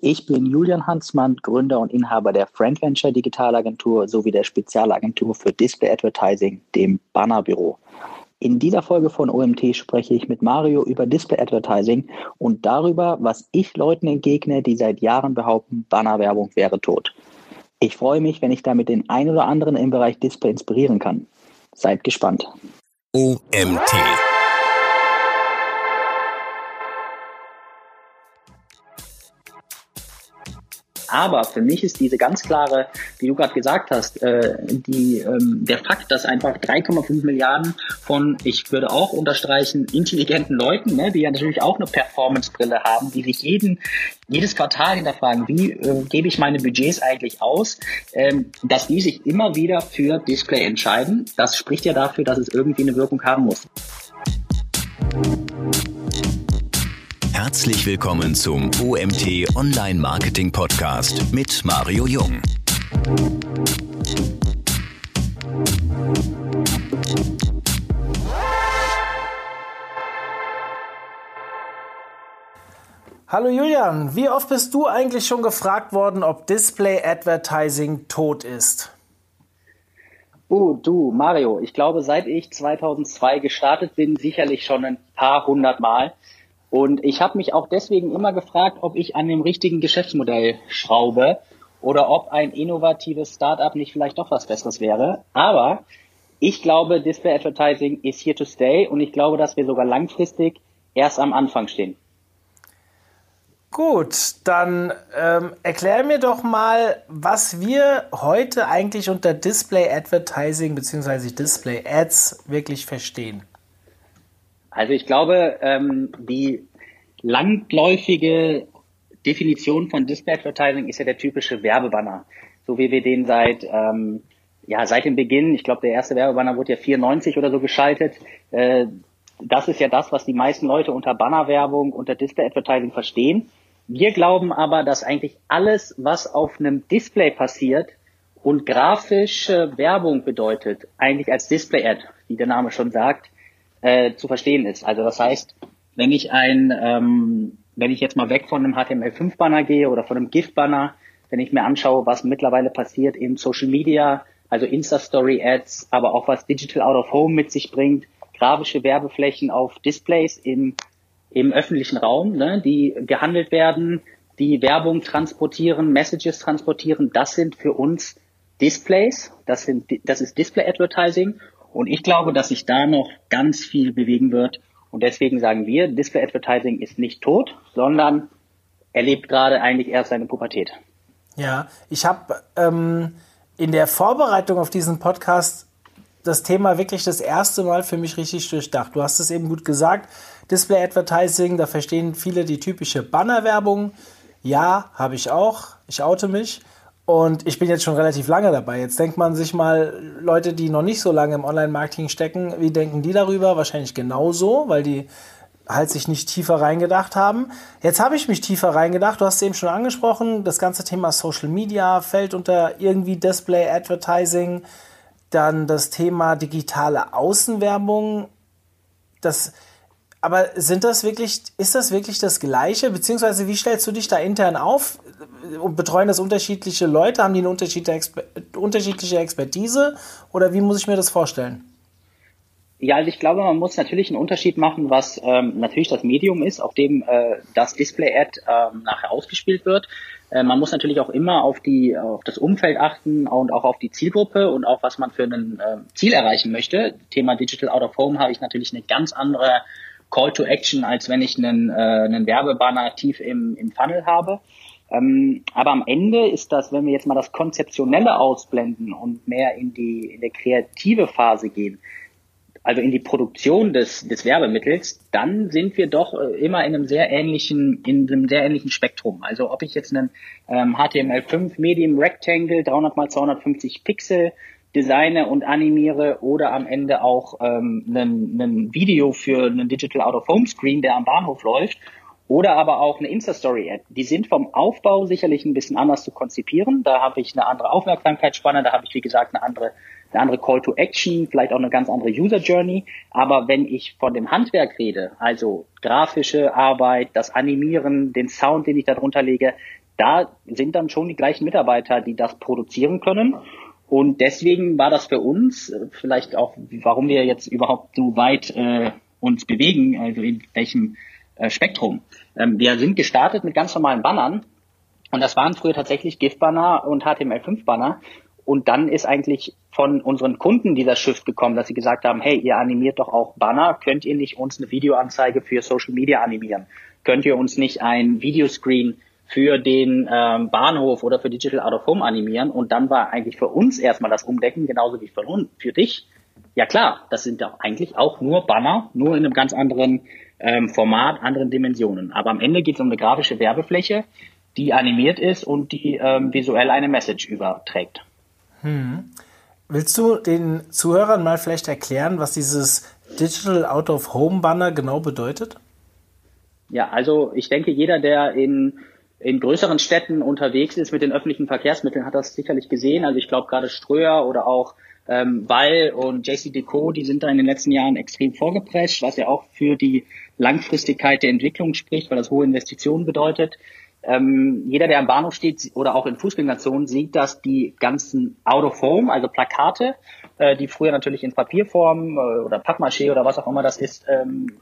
Ich bin Julian Hansmann, Gründer und Inhaber der Friend Venture Digitalagentur sowie der Spezialagentur für Display Advertising, dem Bannerbüro. In dieser Folge von OMT spreche ich mit Mario über Display Advertising und darüber, was ich Leuten entgegne, die seit Jahren behaupten, Bannerwerbung wäre tot. Ich freue mich, wenn ich damit den einen oder anderen im Bereich Display inspirieren kann. Seid gespannt. OMT. Aber für mich ist diese ganz klare, wie du gerade gesagt hast, äh, die, ähm, der Fakt, dass einfach 3,5 Milliarden von, ich würde auch unterstreichen, intelligenten Leuten, ne, die ja natürlich auch eine Performance-Brille haben, die sich jeden, jedes Quartal hinterfragen, wie äh, gebe ich meine Budgets eigentlich aus, ähm, dass die sich immer wieder für Display entscheiden. Das spricht ja dafür, dass es irgendwie eine Wirkung haben muss. Herzlich willkommen zum OMT Online Marketing Podcast mit Mario Jung. Hallo Julian, wie oft bist du eigentlich schon gefragt worden, ob Display Advertising tot ist? Oh, du, Mario, ich glaube, seit ich 2002 gestartet bin, sicherlich schon ein paar hundert Mal. Und ich habe mich auch deswegen immer gefragt, ob ich an dem richtigen Geschäftsmodell schraube oder ob ein innovatives Startup nicht vielleicht doch was Besseres wäre. Aber ich glaube, Display Advertising is here to stay und ich glaube, dass wir sogar langfristig erst am Anfang stehen. Gut, dann ähm, erklär mir doch mal, was wir heute eigentlich unter Display Advertising bzw. Display Ads wirklich verstehen. Also ich glaube, ähm, die langläufige Definition von Display Advertising ist ja der typische Werbebanner, so wie wir den seit ähm, ja seit dem Beginn, ich glaube der erste Werbebanner wurde ja 94 oder so geschaltet. Äh, das ist ja das, was die meisten Leute unter Bannerwerbung, unter Display Advertising verstehen. Wir glauben aber, dass eigentlich alles, was auf einem Display passiert und grafische Werbung bedeutet, eigentlich als Display Ad, wie der Name schon sagt, äh, zu verstehen ist. Also das heißt, wenn ich ein, ähm, wenn ich jetzt mal weg von einem HTML5-Banner gehe oder von einem GIF-Banner, wenn ich mir anschaue, was mittlerweile passiert in Social Media, also Insta-Story-Ads, aber auch was Digital Out of Home mit sich bringt, grafische Werbeflächen auf Displays im, im öffentlichen Raum, ne, die gehandelt werden, die Werbung transportieren, Messages transportieren, das sind für uns Displays, das sind, das ist Display Advertising und ich glaube, dass sich da noch ganz viel bewegen wird. Und deswegen sagen wir, Display Advertising ist nicht tot, sondern erlebt gerade eigentlich erst seine Pubertät. Ja, ich habe ähm, in der Vorbereitung auf diesen Podcast das Thema wirklich das erste Mal für mich richtig durchdacht. Du hast es eben gut gesagt, Display Advertising, da verstehen viele die typische Bannerwerbung. Ja, habe ich auch. Ich oute mich. Und ich bin jetzt schon relativ lange dabei. Jetzt denkt man sich mal, Leute, die noch nicht so lange im Online-Marketing stecken, wie denken die darüber? Wahrscheinlich genauso, weil die halt sich nicht tiefer reingedacht haben. Jetzt habe ich mich tiefer reingedacht. Du hast es eben schon angesprochen. Das ganze Thema Social Media fällt unter irgendwie Display Advertising. Dann das Thema digitale Außenwerbung. Das aber sind das wirklich, ist das wirklich das Gleiche? Beziehungsweise wie stellst du dich da intern auf? Betreuen das unterschiedliche Leute? Haben die eine unterschiedliche Expertise? Oder wie muss ich mir das vorstellen? Ja, also ich glaube, man muss natürlich einen Unterschied machen, was ähm, natürlich das Medium ist, auf dem äh, das Display-Ad ähm, nachher ausgespielt wird. Äh, man muss natürlich auch immer auf die auf das Umfeld achten und auch auf die Zielgruppe und auch was man für ein äh, Ziel erreichen möchte. Thema Digital Out of Home habe ich natürlich eine ganz andere Call to Action, als wenn ich einen, äh, einen Werbebanner tief im, im Funnel habe. Ähm, aber am Ende ist das, wenn wir jetzt mal das Konzeptionelle ausblenden und mehr in die, in der kreative Phase gehen, also in die Produktion des, des Werbemittels, dann sind wir doch äh, immer in einem sehr ähnlichen, in einem sehr ähnlichen Spektrum. Also ob ich jetzt einen ähm, HTML5 Medium Rectangle 300 x 250 Pixel designe und animiere oder am Ende auch ähm, ein Video für einen Digital Out of Home Screen, der am Bahnhof läuft oder aber auch eine Insta-Story-Ad. Die sind vom Aufbau sicherlich ein bisschen anders zu konzipieren. Da habe ich eine andere Aufmerksamkeitsspanne, da habe ich, wie gesagt, eine andere, eine andere Call to Action, vielleicht auch eine ganz andere User Journey. Aber wenn ich von dem Handwerk rede, also grafische Arbeit, das Animieren, den Sound, den ich darunter lege, da sind dann schon die gleichen Mitarbeiter, die das produzieren können. Und deswegen war das für uns äh, vielleicht auch, warum wir jetzt überhaupt so weit äh, uns bewegen, also in welchem äh, Spektrum. Ähm, wir sind gestartet mit ganz normalen Bannern und das waren früher tatsächlich GIF-Banner und HTML5-Banner. Und dann ist eigentlich von unseren Kunden dieser Shift gekommen, dass sie gesagt haben, hey, ihr animiert doch auch Banner, könnt ihr nicht uns eine Videoanzeige für Social Media animieren? Könnt ihr uns nicht ein Videoscreen für den ähm, Bahnhof oder für Digital Out of Home animieren? Und dann war eigentlich für uns erstmal das Umdecken, genauso wie für, für dich. Ja klar, das sind doch eigentlich auch nur Banner, nur in einem ganz anderen ähm, Format, anderen Dimensionen. Aber am Ende geht es um eine grafische Werbefläche, die animiert ist und die ähm, visuell eine Message überträgt. Hm. Willst du den Zuhörern mal vielleicht erklären, was dieses Digital Out of Home Banner genau bedeutet? Ja, also ich denke, jeder, der in, in größeren Städten unterwegs ist mit den öffentlichen Verkehrsmitteln, hat das sicherlich gesehen. Also ich glaube gerade Ströer oder auch ähm, Wall und JC Deco, die sind da in den letzten Jahren extrem vorgeprescht, was ja auch für die Langfristigkeit der Entwicklung spricht, weil das hohe Investitionen bedeutet. Ähm, jeder, der am Bahnhof steht oder auch in Fußgängerzonen, sieht, dass die ganzen Out of Home, also Plakate, äh, die früher natürlich in Papierform äh, oder Pappmaché oder was auch immer das ist, ähm,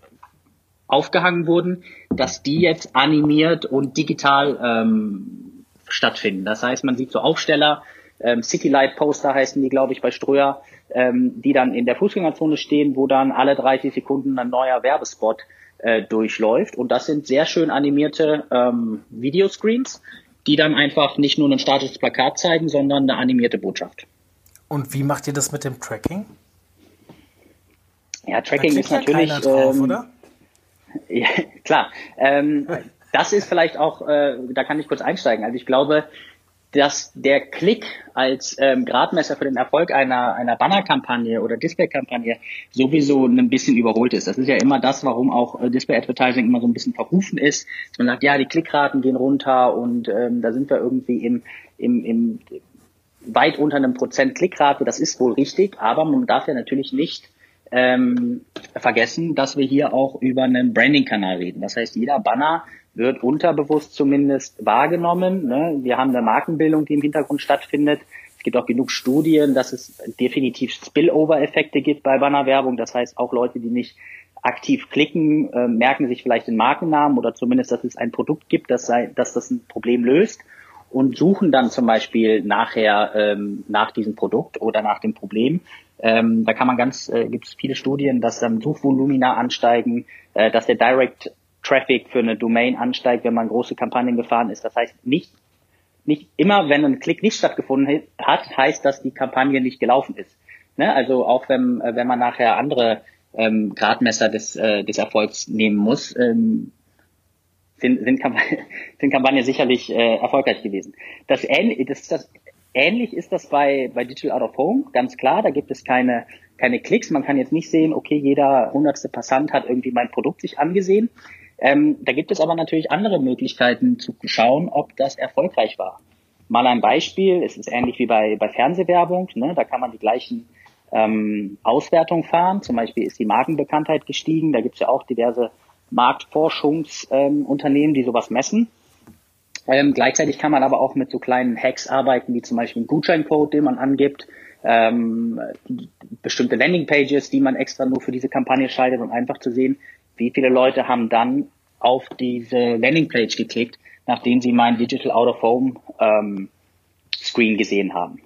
aufgehangen wurden, dass die jetzt animiert und digital ähm, stattfinden. Das heißt, man sieht so Aufsteller, ähm, City Light Poster heißen die, glaube ich, bei Ströer, ähm, die dann in der Fußgängerzone stehen, wo dann alle 30 Sekunden ein neuer Werbespot äh, durchläuft. Und das sind sehr schön animierte ähm, Videoscreens, die dann einfach nicht nur ein statisches Plakat zeigen, sondern eine animierte Botschaft. Und wie macht ihr das mit dem Tracking? Ja, Tracking ist natürlich. Drauf, ähm, oder? Ja, klar. Ähm, das ist vielleicht auch, äh, da kann ich kurz einsteigen. Also ich glaube, dass der Klick als ähm, Gradmesser für den Erfolg einer, einer Banner-Kampagne oder Display-Kampagne sowieso ein bisschen überholt ist. Das ist ja immer das, warum auch äh, Display-Advertising immer so ein bisschen verrufen ist. Man sagt, ja, die Klickraten gehen runter und ähm, da sind wir irgendwie im, im, im weit unter einem Prozent Klickrate. Das ist wohl richtig, aber man darf ja natürlich nicht ähm, vergessen, dass wir hier auch über einen Branding-Kanal reden. Das heißt, jeder Banner wird unterbewusst zumindest wahrgenommen. Ne? Wir haben eine Markenbildung, die im Hintergrund stattfindet. Es gibt auch genug Studien, dass es definitiv Spillover-Effekte gibt bei Bannerwerbung. Das heißt, auch Leute, die nicht aktiv klicken, äh, merken sich vielleicht den Markennamen oder zumindest, dass es ein Produkt gibt, das, sei, dass das ein Problem löst und suchen dann zum Beispiel nachher ähm, nach diesem Produkt oder nach dem Problem. Ähm, da kann man ganz, äh, gibt es viele Studien, dass dann Suchvolumina ansteigen, äh, dass der Direct Traffic für eine Domain ansteigt, wenn man große Kampagnen gefahren ist. Das heißt, nicht, nicht immer, wenn ein Klick nicht stattgefunden hat, heißt, dass die Kampagne nicht gelaufen ist. Ne? Also auch wenn, äh, wenn man nachher andere ähm, Gradmesser des, äh, des Erfolgs nehmen muss, ähm, sind, sind, Kampagnen, sind Kampagnen sicherlich äh, erfolgreich gewesen. Das, das, das, ähnlich ist das bei, bei Digital Out of Home, ganz klar. Da gibt es keine, keine Klicks. Man kann jetzt nicht sehen, okay, jeder hundertste Passant hat irgendwie mein Produkt sich angesehen. Ähm, da gibt es aber natürlich andere Möglichkeiten zu schauen, ob das erfolgreich war. Mal ein Beispiel, es ist ähnlich wie bei, bei Fernsehwerbung, ne? da kann man die gleichen ähm, Auswertungen fahren. Zum Beispiel ist die Markenbekanntheit gestiegen, da gibt es ja auch diverse Marktforschungsunternehmen, ähm, die sowas messen. Ähm, gleichzeitig kann man aber auch mit so kleinen Hacks arbeiten, wie zum Beispiel ein Gutscheincode, den man angibt, ähm, bestimmte Landingpages, die man extra nur für diese Kampagne schaltet, um einfach zu sehen, wie viele Leute haben dann auf diese Landingpage geklickt, nachdem sie mein Digital Out of Home ähm, Screen gesehen haben.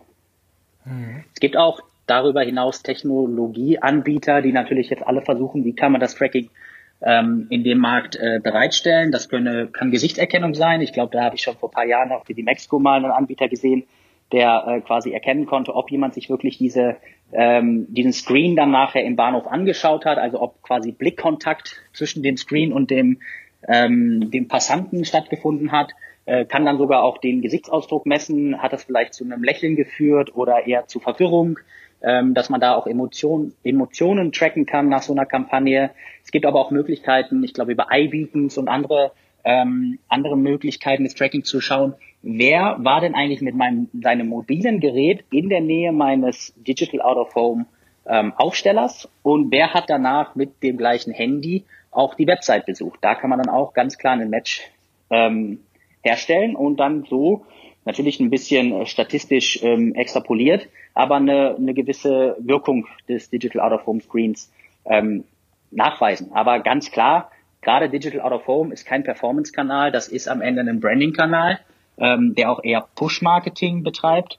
Mhm. Es gibt auch darüber hinaus Technologieanbieter, die natürlich jetzt alle versuchen, wie kann man das Tracking ähm, in dem Markt äh, bereitstellen. Das könne, kann Gesichtserkennung sein. Ich glaube, da habe ich schon vor ein paar Jahren auch für die Mexico mal einen Anbieter gesehen, der äh, quasi erkennen konnte, ob jemand sich wirklich diese ähm, diesen Screen dann nachher im Bahnhof angeschaut hat, also ob quasi Blickkontakt zwischen dem Screen und dem ähm, dem Passanten stattgefunden hat, äh, kann dann sogar auch den Gesichtsausdruck messen, hat das vielleicht zu einem Lächeln geführt oder eher zu Verwirrung, ähm, dass man da auch Emotionen Emotionen tracken kann nach so einer Kampagne. Es gibt aber auch Möglichkeiten, ich glaube über iBeacons und andere ähm, andere Möglichkeiten des Tracking zu schauen, wer war denn eigentlich mit meinem seinem mobilen Gerät in der Nähe meines Digital Out of Home ähm, Aufstellers und wer hat danach mit dem gleichen Handy auch die Website besucht. Da kann man dann auch ganz klar einen Match ähm, herstellen und dann so natürlich ein bisschen äh, statistisch ähm, extrapoliert, aber eine, eine gewisse Wirkung des Digital Out of Home Screens ähm, nachweisen. Aber ganz klar, gerade Digital Out of Home ist kein Performance-Kanal, das ist am Ende ein Branding-Kanal, ähm, der auch eher Push-Marketing betreibt.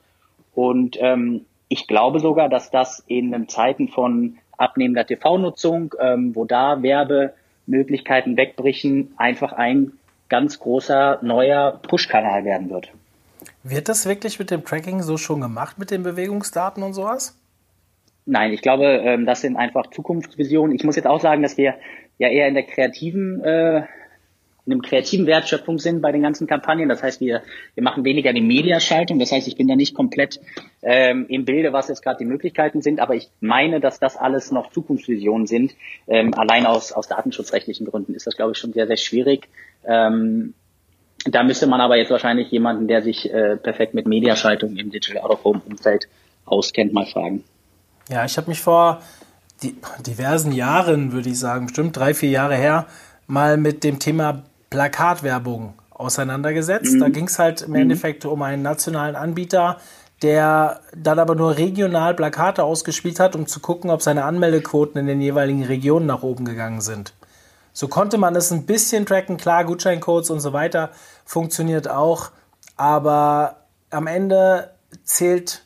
Und ähm, ich glaube sogar, dass das in Zeiten von abnehmender TV-Nutzung, ähm, wo da Werbemöglichkeiten wegbrechen, einfach ein ganz großer neuer Push-Kanal werden wird. Wird das wirklich mit dem Tracking so schon gemacht, mit den Bewegungsdaten und sowas? Nein, ich glaube, ähm, das sind einfach Zukunftsvisionen. Ich muss jetzt auch sagen, dass wir ja eher in der kreativen, äh, in einem kreativen Wertschöpfung sind bei den ganzen Kampagnen. Das heißt, wir, wir machen weniger die Mediaschaltung. Das heißt, ich bin da nicht komplett ähm, im Bilde, was jetzt gerade die Möglichkeiten sind. Aber ich meine, dass das alles noch Zukunftsvisionen sind. Ähm, allein aus, aus datenschutzrechtlichen Gründen ist das, glaube ich, schon sehr, sehr schwierig. Ähm, da müsste man aber jetzt wahrscheinlich jemanden, der sich äh, perfekt mit Mediaschaltung im Digital Out of Home Umfeld auskennt, mal fragen. Ja, ich habe mich vor diversen Jahren, würde ich sagen, bestimmt drei, vier Jahre her, mal mit dem Thema Plakatwerbung auseinandergesetzt. Mhm. Da ging es halt im mhm. Endeffekt um einen nationalen Anbieter, der dann aber nur regional Plakate ausgespielt hat, um zu gucken, ob seine Anmeldequoten in den jeweiligen Regionen nach oben gegangen sind. So konnte man es ein bisschen tracken, klar, Gutscheincodes und so weiter funktioniert auch, aber am Ende zählt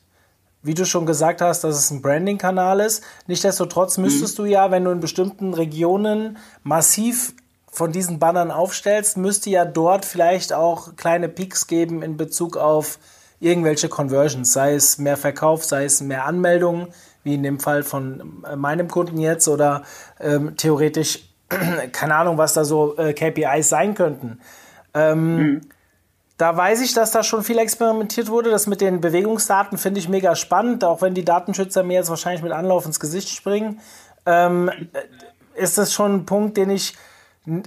wie du schon gesagt hast, dass es ein Branding-Kanal ist. Nichtsdestotrotz müsstest mhm. du ja, wenn du in bestimmten Regionen massiv von diesen Bannern aufstellst, müsste ja dort vielleicht auch kleine Peaks geben in Bezug auf irgendwelche Conversions, sei es mehr Verkauf, sei es mehr Anmeldungen, wie in dem Fall von meinem Kunden jetzt oder ähm, theoretisch, keine Ahnung, was da so äh, KPIs sein könnten. Ähm, mhm. Da weiß ich, dass da schon viel experimentiert wurde. Das mit den Bewegungsdaten finde ich mega spannend, auch wenn die Datenschützer mir jetzt wahrscheinlich mit Anlauf ins Gesicht springen. Ähm, ist das schon ein Punkt, den ich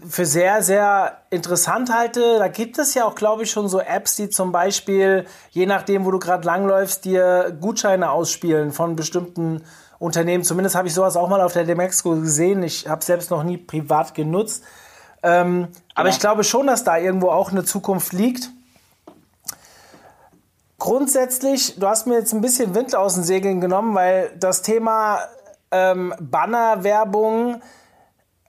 für sehr, sehr interessant halte. Da gibt es ja auch, glaube ich, schon so Apps, die zum Beispiel, je nachdem, wo du gerade langläufst, dir Gutscheine ausspielen von bestimmten Unternehmen. Zumindest habe ich sowas auch mal auf der Demexco gesehen. Ich habe selbst noch nie privat genutzt. Ähm, ja. Aber ich glaube schon, dass da irgendwo auch eine Zukunft liegt. Grundsätzlich, du hast mir jetzt ein bisschen Wind aus den Segeln genommen, weil das Thema ähm, Bannerwerbung,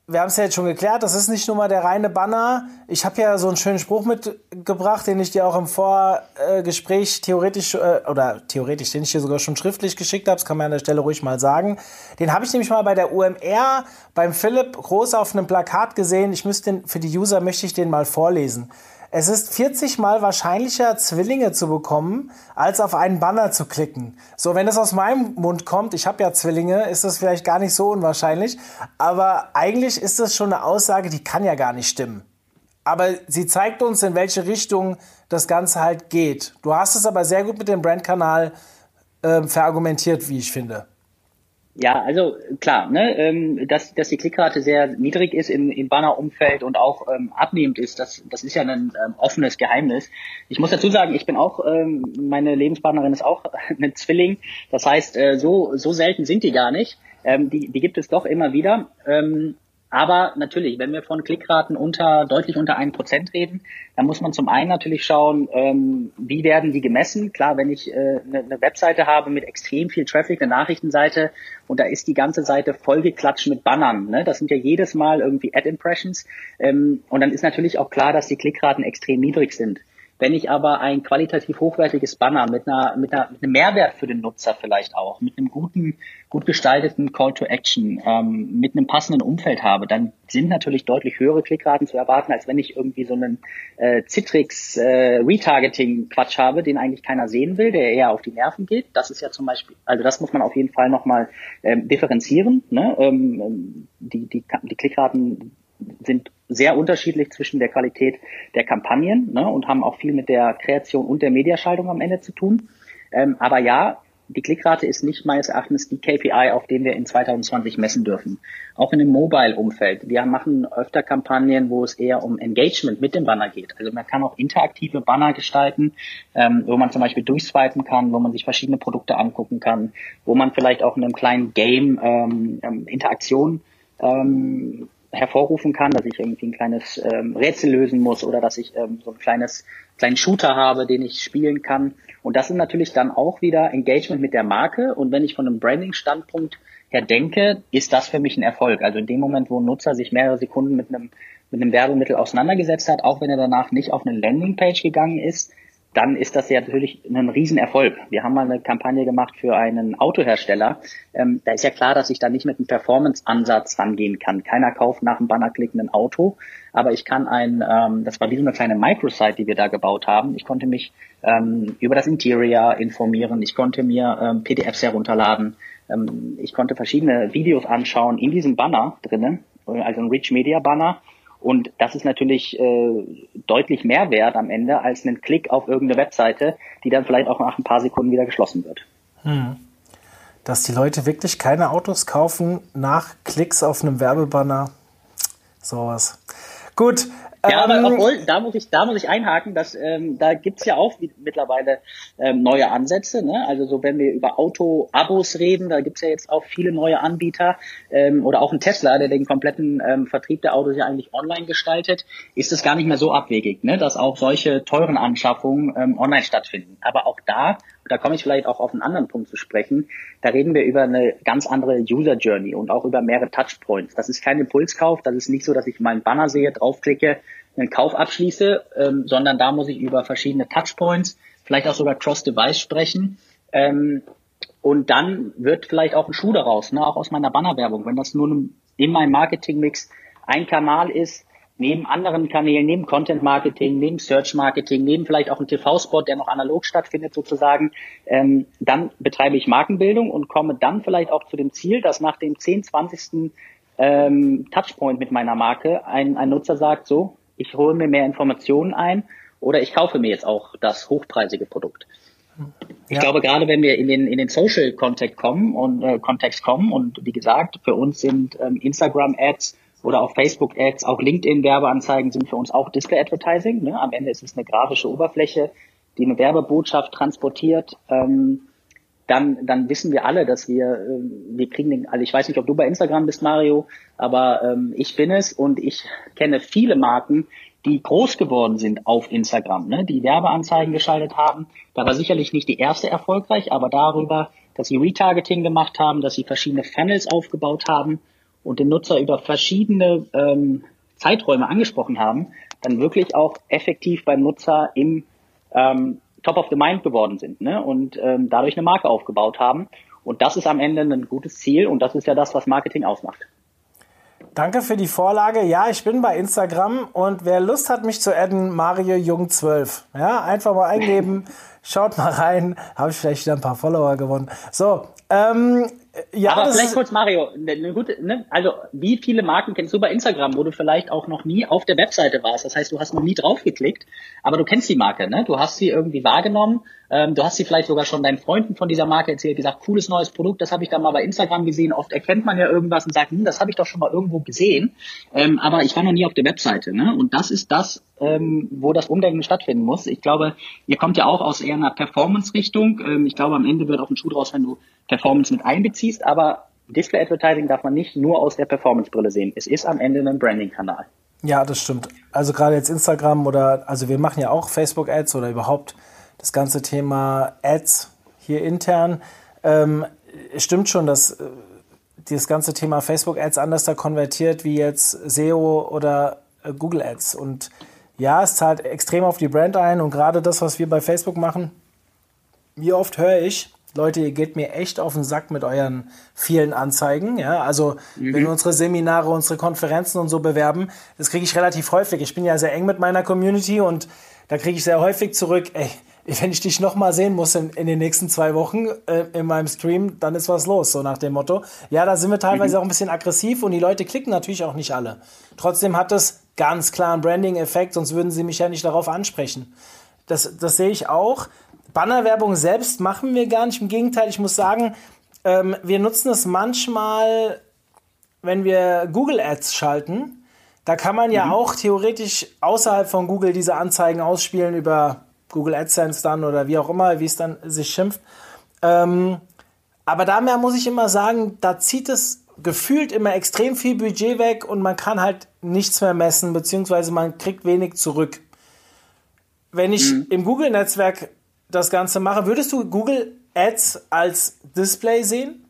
wir haben es ja jetzt schon geklärt, das ist nicht nur mal der reine Banner. Ich habe ja so einen schönen Spruch mitgebracht, den ich dir auch im Vorgespräch theoretisch äh, oder theoretisch, den ich dir sogar schon schriftlich geschickt habe, das kann man an der Stelle ruhig mal sagen. Den habe ich nämlich mal bei der UMR beim Philipp groß auf einem Plakat gesehen. Ich müsste den, für die User möchte ich den mal vorlesen. Es ist 40 mal wahrscheinlicher, Zwillinge zu bekommen, als auf einen Banner zu klicken. So, wenn das aus meinem Mund kommt, ich habe ja Zwillinge, ist das vielleicht gar nicht so unwahrscheinlich. Aber eigentlich ist das schon eine Aussage, die kann ja gar nicht stimmen. Aber sie zeigt uns, in welche Richtung das Ganze halt geht. Du hast es aber sehr gut mit dem Brandkanal äh, verargumentiert, wie ich finde. Ja, also klar, ne, ähm, dass, dass die Klickrate sehr niedrig ist im, im Banner-Umfeld und auch ähm, abnehmend ist, das, das ist ja ein ähm, offenes Geheimnis. Ich muss dazu sagen, ich bin auch, ähm, meine Lebenspartnerin ist auch ein Zwilling. Das heißt, äh, so, so selten sind die gar nicht. Ähm, die, die gibt es doch immer wieder. Ähm, aber natürlich, wenn wir von Klickraten unter deutlich unter ein Prozent reden, dann muss man zum einen natürlich schauen, ähm, wie werden die gemessen. Klar, wenn ich äh, eine, eine Webseite habe mit extrem viel Traffic, eine Nachrichtenseite, und da ist die ganze Seite vollgeklatscht mit Bannern. Ne? Das sind ja jedes Mal irgendwie Ad-Impressions. Ähm, und dann ist natürlich auch klar, dass die Klickraten extrem niedrig sind. Wenn ich aber ein qualitativ hochwertiges Banner mit einer, mit einer mit einem Mehrwert für den Nutzer vielleicht auch, mit einem guten, gut gestalteten Call to Action, ähm, mit einem passenden Umfeld habe, dann sind natürlich deutlich höhere Klickraten zu erwarten, als wenn ich irgendwie so einen äh, Citrix äh, Retargeting Quatsch habe, den eigentlich keiner sehen will, der eher auf die Nerven geht. Das ist ja zum Beispiel, also das muss man auf jeden Fall nochmal ähm, differenzieren. Ne? Ähm, die, die, die Klickraten sind sehr unterschiedlich zwischen der Qualität der Kampagnen ne, und haben auch viel mit der Kreation und der Mediaschaltung am Ende zu tun. Ähm, aber ja, die Klickrate ist nicht meines Erachtens die KPI, auf den wir in 2020 messen dürfen. Auch in dem Mobile-Umfeld. Wir machen öfter Kampagnen, wo es eher um Engagement mit dem Banner geht. Also man kann auch interaktive Banner gestalten, ähm, wo man zum Beispiel durchswipen kann, wo man sich verschiedene Produkte angucken kann, wo man vielleicht auch in einem kleinen Game ähm, ähm Interaktion ähm, hervorrufen kann, dass ich irgendwie ein kleines ähm, Rätsel lösen muss oder dass ich ähm, so ein kleines kleinen Shooter habe, den ich spielen kann. Und das ist natürlich dann auch wieder Engagement mit der Marke. Und wenn ich von einem Branding-Standpunkt her denke, ist das für mich ein Erfolg. Also in dem Moment, wo ein Nutzer sich mehrere Sekunden mit einem mit einem Werbemittel auseinandergesetzt hat, auch wenn er danach nicht auf eine Landingpage gegangen ist, dann ist das ja natürlich ein Riesenerfolg. Wir haben mal eine Kampagne gemacht für einen Autohersteller. Ähm, da ist ja klar, dass ich da nicht mit einem Performance-Ansatz rangehen kann. Keiner kauft nach dem Banner klicken ein Auto, aber ich kann ein, ähm, das war wie so eine kleine Microsite, die wir da gebaut haben. Ich konnte mich ähm, über das Interior informieren, ich konnte mir ähm, PDFs herunterladen, ähm, ich konnte verschiedene Videos anschauen in diesem Banner drinnen, also ein Rich Media Banner und das ist natürlich äh, deutlich mehr wert am Ende als einen Klick auf irgendeine Webseite, die dann vielleicht auch nach ein paar Sekunden wieder geschlossen wird. Hm. Dass die Leute wirklich keine Autos kaufen nach Klicks auf einem Werbebanner. Sowas. Gut, ja, aber ähm, obwohl, da muss ich, da muss ich einhaken, dass ähm, da gibt's ja auch mittlerweile ähm, neue Ansätze. Ne? Also so wenn wir über Auto-Abos reden, da gibt's ja jetzt auch viele neue Anbieter ähm, oder auch ein Tesla, der den kompletten ähm, Vertrieb der Autos ja eigentlich online gestaltet, ist es gar nicht mehr so abwegig, ne? dass auch solche teuren Anschaffungen ähm, online stattfinden. Aber auch da da komme ich vielleicht auch auf einen anderen Punkt zu sprechen. Da reden wir über eine ganz andere User Journey und auch über mehrere Touchpoints. Das ist kein Impulskauf. Das ist nicht so, dass ich meinen Banner sehe, draufklicke, einen Kauf abschließe, ähm, sondern da muss ich über verschiedene Touchpoints, vielleicht auch sogar Cross-Device sprechen. Ähm, und dann wird vielleicht auch ein Schuh daraus, ne, auch aus meiner Bannerwerbung. Wenn das nur in meinem Marketingmix ein Kanal ist, neben anderen Kanälen, neben Content Marketing, neben Search Marketing, neben vielleicht auch ein TV-Spot, der noch analog stattfindet sozusagen, ähm, dann betreibe ich Markenbildung und komme dann vielleicht auch zu dem Ziel, dass nach dem 10, 20. Ähm, Touchpoint mit meiner Marke ein, ein Nutzer sagt, so, ich hole mir mehr Informationen ein oder ich kaufe mir jetzt auch das hochpreisige Produkt. Ich ja. glaube, gerade wenn wir in den, in den Social Context kommen und äh, Kontext kommen und wie gesagt, für uns sind ähm, Instagram Ads oder auch Facebook Ads, auch LinkedIn Werbeanzeigen sind für uns auch Display Advertising. Ne? Am Ende ist es eine grafische Oberfläche, die eine Werbebotschaft transportiert. Ähm, dann, dann wissen wir alle, dass wir, äh, wir kriegen den, also ich weiß nicht, ob du bei Instagram bist, Mario, aber ähm, ich bin es und ich kenne viele Marken, die groß geworden sind auf Instagram, ne, die Werbeanzeigen geschaltet haben. Da war sicherlich nicht die erste erfolgreich, aber darüber, dass sie Retargeting gemacht haben, dass sie verschiedene Funnels aufgebaut haben und den Nutzer über verschiedene ähm, Zeiträume angesprochen haben, dann wirklich auch effektiv beim Nutzer im ähm, Top of the Mind geworden sind ne? und ähm, dadurch eine Marke aufgebaut haben. Und das ist am Ende ein gutes Ziel und das ist ja das, was Marketing ausmacht. Danke für die Vorlage. Ja, ich bin bei Instagram und wer Lust hat, mich zu adden, Mario Jung 12. Ja, einfach mal eingeben, schaut mal rein. Habe ich vielleicht wieder ein paar Follower gewonnen. So, ähm, ja, aber vielleicht kurz Mario, eine gute, ne? also wie viele Marken kennst du bei Instagram, wo du vielleicht auch noch nie auf der Webseite warst? Das heißt, du hast noch nie draufgeklickt, aber du kennst die Marke, ne? Du hast sie irgendwie wahrgenommen, ähm, du hast sie vielleicht sogar schon deinen Freunden von dieser Marke erzählt, gesagt, cooles neues Produkt, das habe ich da mal bei Instagram gesehen. Oft erkennt man ja irgendwas und sagt, hm, das habe ich doch schon mal irgendwo gesehen, ähm, aber ich war noch nie auf der Webseite, ne? Und das ist das, ähm, wo das Umdenken stattfinden muss. Ich glaube, ihr kommt ja auch aus eher einer Performance-Richtung. Ähm, ich glaube, am Ende wird auch ein Schuh draus, wenn du Performance mit einbeziehst, aber Display Advertising darf man nicht nur aus der Performance-Brille sehen. Es ist am Ende ein Branding-Kanal. Ja, das stimmt. Also gerade jetzt Instagram oder, also wir machen ja auch Facebook-Ads oder überhaupt das ganze Thema Ads hier intern. Ähm, stimmt schon, dass äh, das ganze Thema Facebook-Ads anders da konvertiert wie jetzt SEO oder äh, Google Ads. Und ja, es zahlt extrem auf die Brand ein und gerade das, was wir bei Facebook machen, wie oft höre ich, Leute, ihr geht mir echt auf den Sack mit euren vielen Anzeigen. Ja, also mhm. wenn wir unsere Seminare, unsere Konferenzen und so bewerben, das kriege ich relativ häufig. Ich bin ja sehr eng mit meiner Community und da kriege ich sehr häufig zurück, ey, wenn ich dich nochmal sehen muss in, in, den nächsten zwei Wochen äh, in meinem Stream, dann ist was los, so nach dem Motto. Ja, da sind wir teilweise mhm. auch ein bisschen aggressiv und die Leute klicken natürlich auch nicht alle. Trotzdem hat das ganz klar einen Branding-Effekt, sonst würden sie mich ja nicht darauf ansprechen. Das, das sehe ich auch. Bannerwerbung selbst machen wir gar nicht. Im Gegenteil, ich muss sagen, ähm, wir nutzen es manchmal, wenn wir Google Ads schalten. Da kann man ja mhm. auch theoretisch außerhalb von Google diese Anzeigen ausspielen über Google AdSense dann oder wie auch immer, wie es dann sich schimpft. Ähm, aber da muss ich immer sagen, da zieht es gefühlt immer extrem viel Budget weg und man kann halt nichts mehr messen, beziehungsweise man kriegt wenig zurück. Wenn ich mhm. im Google-Netzwerk das Ganze mache, würdest du Google Ads als Display sehen?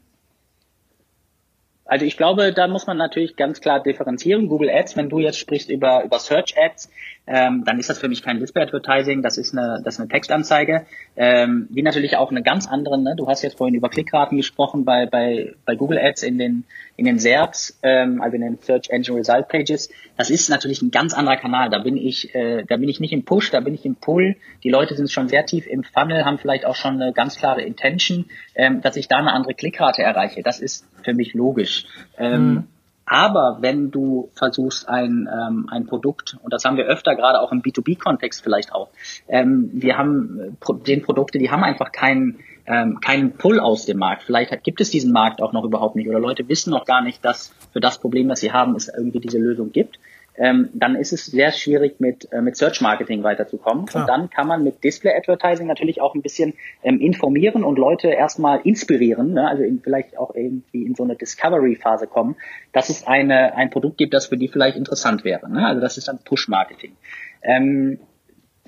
Also ich glaube, da muss man natürlich ganz klar differenzieren. Google Ads, wenn du jetzt sprichst über, über Search Ads, ähm, dann ist das für mich kein Display Advertising, das ist eine, das ist eine Textanzeige, ähm, wie natürlich auch eine ganz andere, ne? du hast jetzt vorhin über Klickraten gesprochen bei, bei, bei Google Ads in den, in den SERPs, ähm, also in den Search Engine Result Pages, das ist natürlich ein ganz anderer Kanal, da bin ich, äh, da bin ich nicht im Push, da bin ich im Pull, die Leute sind schon sehr tief im Funnel, haben vielleicht auch schon eine ganz klare Intention, ähm, dass ich da eine andere Klickrate erreiche, das ist für mich logisch. Ähm, mhm. Aber wenn du versuchst, ein, ähm, ein Produkt, und das haben wir öfter, gerade auch im B2B-Kontext vielleicht auch, ähm, wir haben äh, den Produkte, die haben einfach keinen ähm, keinen Pull aus dem Markt. Vielleicht gibt es diesen Markt auch noch überhaupt nicht oder Leute wissen noch gar nicht, dass für das Problem, das sie haben, es irgendwie diese Lösung gibt ähm, dann ist es sehr schwierig mit, äh, mit Search Marketing weiterzukommen. Klar. Und dann kann man mit Display Advertising natürlich auch ein bisschen ähm, informieren und Leute erstmal inspirieren, ne? also in, vielleicht auch irgendwie in so eine Discovery Phase kommen, dass es eine, ein Produkt gibt, das für die vielleicht interessant wäre. Ne? Also das ist dann Push Marketing. Ähm,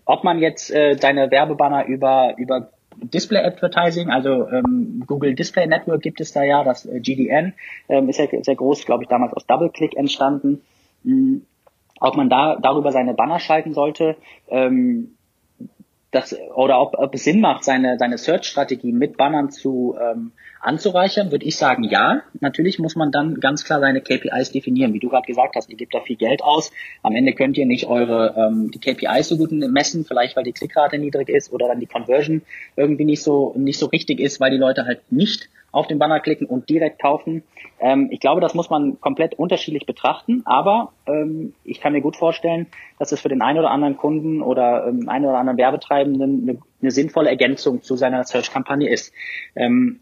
ob man jetzt äh, deine Werbebanner über, über Display Advertising, also ähm, Google Display Network gibt es da ja, das äh, GDN ähm, ist ja sehr groß, glaube ich, damals aus DoubleClick entstanden. Ob man da darüber seine Banner schalten sollte, ähm, das, oder ob, ob es Sinn macht, seine, seine Search-Strategie mit Bannern zu ähm, anzureichern, würde ich sagen, ja. Natürlich muss man dann ganz klar seine KPIs definieren. Wie du gerade gesagt hast, ihr gebt da viel Geld aus. Am Ende könnt ihr nicht eure ähm, die KPIs so gut messen, vielleicht weil die Klickrate niedrig ist oder dann die Conversion irgendwie nicht so nicht so richtig ist, weil die Leute halt nicht auf den Banner klicken und direkt kaufen. Ähm, ich glaube, das muss man komplett unterschiedlich betrachten, aber ähm, ich kann mir gut vorstellen, dass es für den einen oder anderen Kunden oder ähm, einen oder anderen Werbetreibenden eine, eine sinnvolle Ergänzung zu seiner Search-Kampagne ist. Ähm,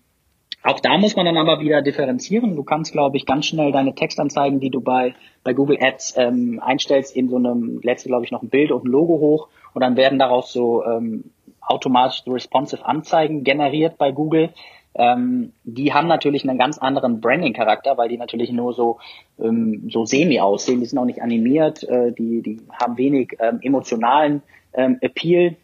auch da muss man dann aber wieder differenzieren. Du kannst, glaube ich, ganz schnell deine Textanzeigen, die du bei, bei Google Ads ähm, einstellst, in so einem, letzte, glaube ich, noch ein Bild und ein Logo hoch und dann werden daraus so ähm, automatisch responsive Anzeigen generiert bei Google ähm, die haben natürlich einen ganz anderen Branding-Charakter, weil die natürlich nur so, ähm, so semi aussehen. Die sind auch nicht animiert, äh, die, die haben wenig ähm, emotionalen ähm, Appeal.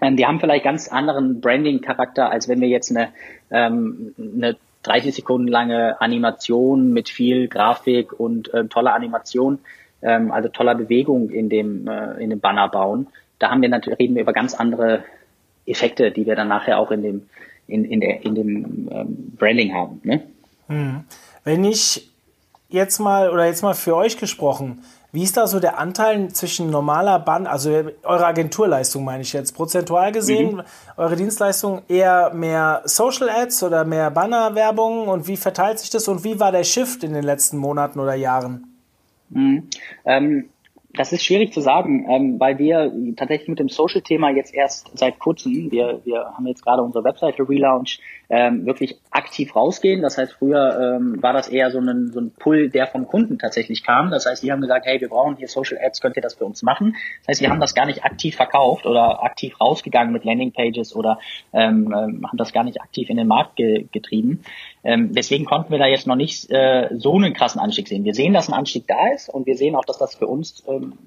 Ähm, die haben vielleicht ganz anderen Branding-Charakter, als wenn wir jetzt eine, ähm, eine 30 Sekunden lange Animation mit viel Grafik und äh, toller Animation, ähm, also toller Bewegung in dem, äh, in dem Banner bauen. Da haben wir natürlich, reden wir über ganz andere Effekte, die wir dann nachher auch in dem, in, in, der, in dem ähm, Branding haben. Ne? Hm. Wenn ich jetzt mal, oder jetzt mal für euch gesprochen, wie ist da so der Anteil zwischen normaler Band, also eure Agenturleistung meine ich jetzt, prozentual gesehen, mhm. eure Dienstleistung eher mehr Social Ads oder mehr Bannerwerbung und wie verteilt sich das und wie war der Shift in den letzten Monaten oder Jahren? Mhm. Ähm, das ist schwierig zu sagen, ähm, weil wir tatsächlich mit dem Social-Thema jetzt erst seit kurzem, wir, wir haben jetzt gerade unsere Webseite Relaunch, ähm, wirklich aktiv rausgehen. Das heißt, früher ähm, war das eher so ein, so ein Pull, der vom Kunden tatsächlich kam. Das heißt, die haben gesagt, hey, wir brauchen hier Social Ads, könnt ihr das für uns machen? Das heißt, wir haben das gar nicht aktiv verkauft oder aktiv rausgegangen mit Landingpages oder ähm, ähm, haben das gar nicht aktiv in den Markt ge getrieben. Ähm, deswegen konnten wir da jetzt noch nicht äh, so einen krassen Anstieg sehen. Wir sehen, dass ein Anstieg da ist und wir sehen auch, dass das für uns